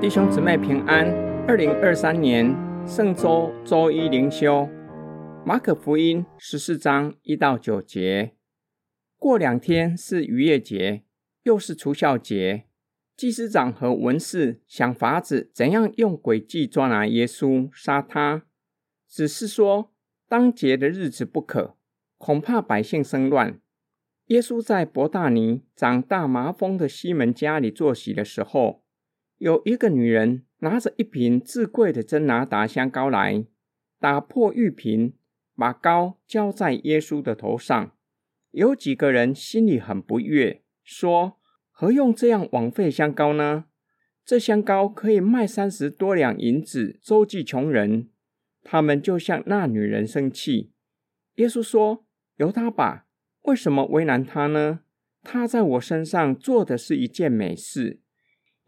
弟兄姊妹平安。二零二三年圣周周一灵修，马可福音十四章一到九节。过两天是逾越节，又是除酵节。祭司长和文士想法子怎样用诡计抓拿耶稣，杀他。只是说当节的日子不可，恐怕百姓生乱。耶稣在伯大尼长大麻风的西门家里坐席的时候。有一个女人拿着一瓶至贵的真拿达香膏来，打破玉瓶，把膏浇在耶稣的头上。有几个人心里很不悦，说：“何用这样枉费香膏呢？这香膏可以卖三十多两银子，周济穷人。”他们就向那女人生气。耶稣说：“由他吧，为什么为难他呢？他在我身上做的是一件美事。”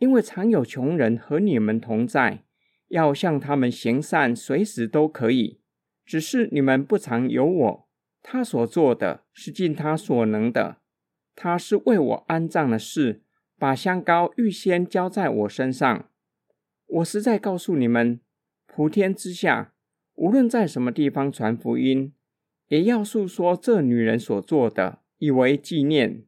因为常有穷人和你们同在，要向他们行善，随时都可以。只是你们不常有我。他所做的是尽他所能的。他是为我安葬的事，把香膏预先浇在我身上。我实在告诉你们，普天之下，无论在什么地方传福音，也要述说这女人所做的，以为纪念。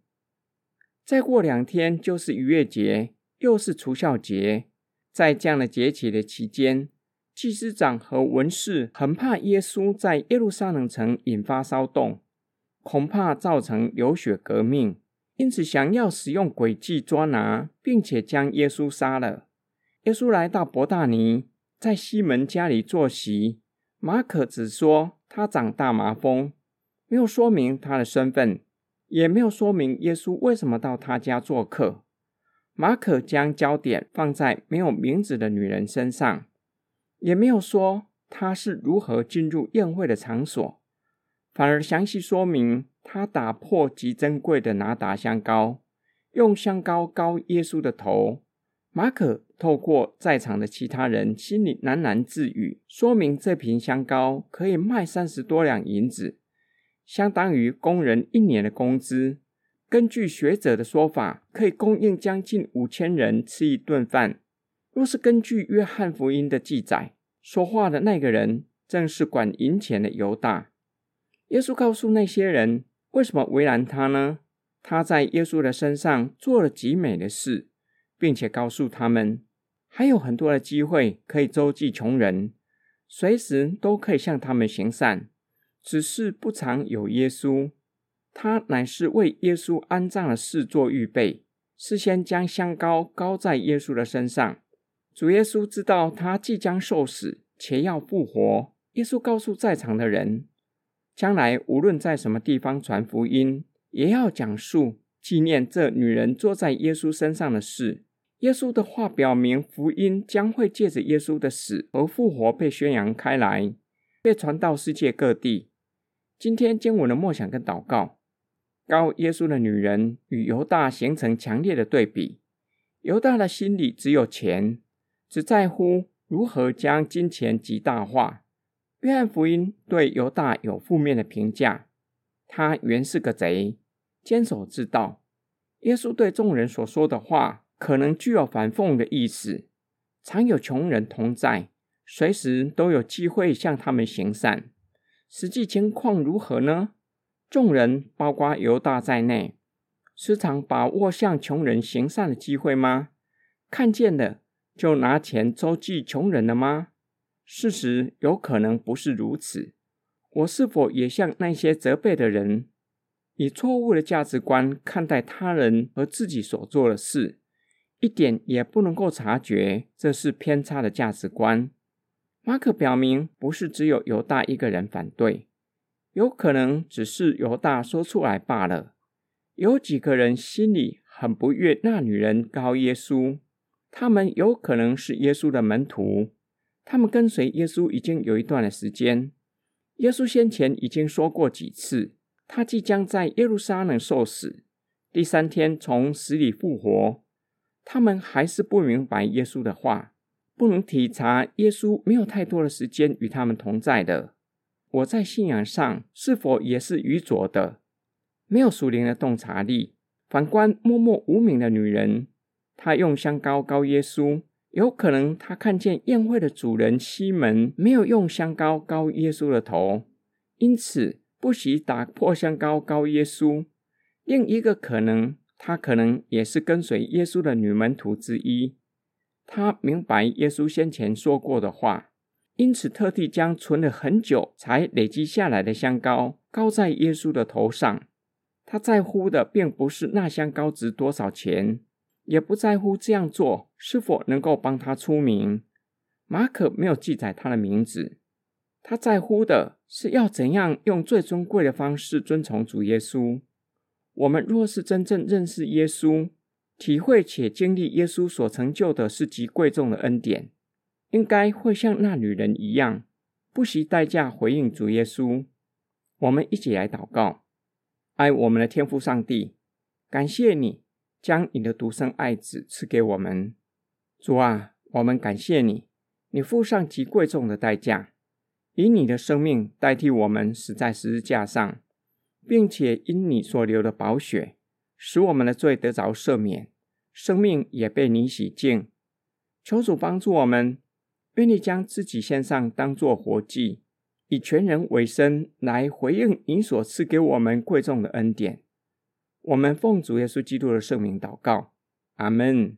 再过两天就是逾越节。又是除酵节，在这样的节期的期间，祭司长和文士很怕耶稣在耶路撒冷城引发骚动，恐怕造成流血革命，因此想要使用诡计捉拿，并且将耶稣杀了。耶稣来到伯大尼，在西门家里坐席。马可只说他长大麻风，没有说明他的身份，也没有说明耶稣为什么到他家做客。马可将焦点放在没有名字的女人身上，也没有说她是如何进入宴会的场所，反而详细说明她打破极珍贵的拿达香膏，用香膏膏耶稣的头。马可透过在场的其他人心里喃喃自语，说明这瓶香膏可以卖三十多两银子，相当于工人一年的工资。根据学者的说法，可以供应将近五千人吃一顿饭。若是根据约翰福音的记载，说话的那个人正是管银钱的犹大。耶稣告诉那些人，为什么为难他呢？他在耶稣的身上做了极美的事，并且告诉他们，还有很多的机会可以周济穷人，随时都可以向他们行善，只是不常有耶稣。他乃是为耶稣安葬的事做预备，事先将香膏膏在耶稣的身上。主耶稣知道他即将受死，且要复活。耶稣告诉在场的人，将来无论在什么地方传福音，也要讲述纪念这女人坐在耶稣身上的事。耶稣的话表明，福音将会借着耶稣的死和复活被宣扬开来，被传到世界各地。今天经文的默想跟祷告。膏耶稣的女人与犹大形成强烈的对比。犹大的心里只有钱，只在乎如何将金钱极大化。约翰福音对犹大有负面的评价，他原是个贼，坚守自盗。耶稣对众人所说的话，可能具有反讽的意思。常有穷人同在，随时都有机会向他们行善。实际情况如何呢？众人，包括犹大在内，时常把握向穷人行善的机会吗？看见了就拿钱周济穷人了吗？事实有可能不是如此。我是否也像那些责备的人，以错误的价值观看待他人和自己所做的事，一点也不能够察觉这是偏差的价值观？马可表明，不是只有犹大一个人反对。有可能只是犹大说出来罢了。有几个人心里很不悦那女人告耶稣，他们有可能是耶稣的门徒，他们跟随耶稣已经有一段的时间。耶稣先前已经说过几次，他即将在耶路撒冷受死，第三天从死里复活。他们还是不明白耶稣的话，不能体察耶稣没有太多的时间与他们同在的。我在信仰上是否也是愚拙的，没有属灵的洞察力？反观默默无名的女人，她用香膏膏耶稣，有可能她看见宴会的主人西门没有用香膏膏耶稣的头，因此不惜打破香膏膏耶稣。另一个可能，他可能也是跟随耶稣的女门徒之一。他明白耶稣先前说过的话，因此特地将存了很久才累积下来的香膏膏在耶稣的头上。他在乎的并不是那香膏值多少钱。也不在乎这样做是否能够帮他出名。马可没有记载他的名字，他在乎的是要怎样用最尊贵的方式尊崇主耶稣。我们若是真正认识耶稣，体会且经历耶稣所成就的是极贵重的恩典，应该会像那女人一样，不惜代价回应主耶稣。我们一起来祷告：爱我们的天父上帝，感谢你。将你的独生爱子赐给我们，主啊，我们感谢你，你付上极贵重的代价，以你的生命代替我们死在十字架上，并且因你所流的宝血，使我们的罪得着赦免，生命也被你洗净。求主帮助我们，愿意将自己献上，当作活祭，以全人为身来回应您所赐给我们贵重的恩典。我们奉主耶稣基督的圣名祷告，阿门。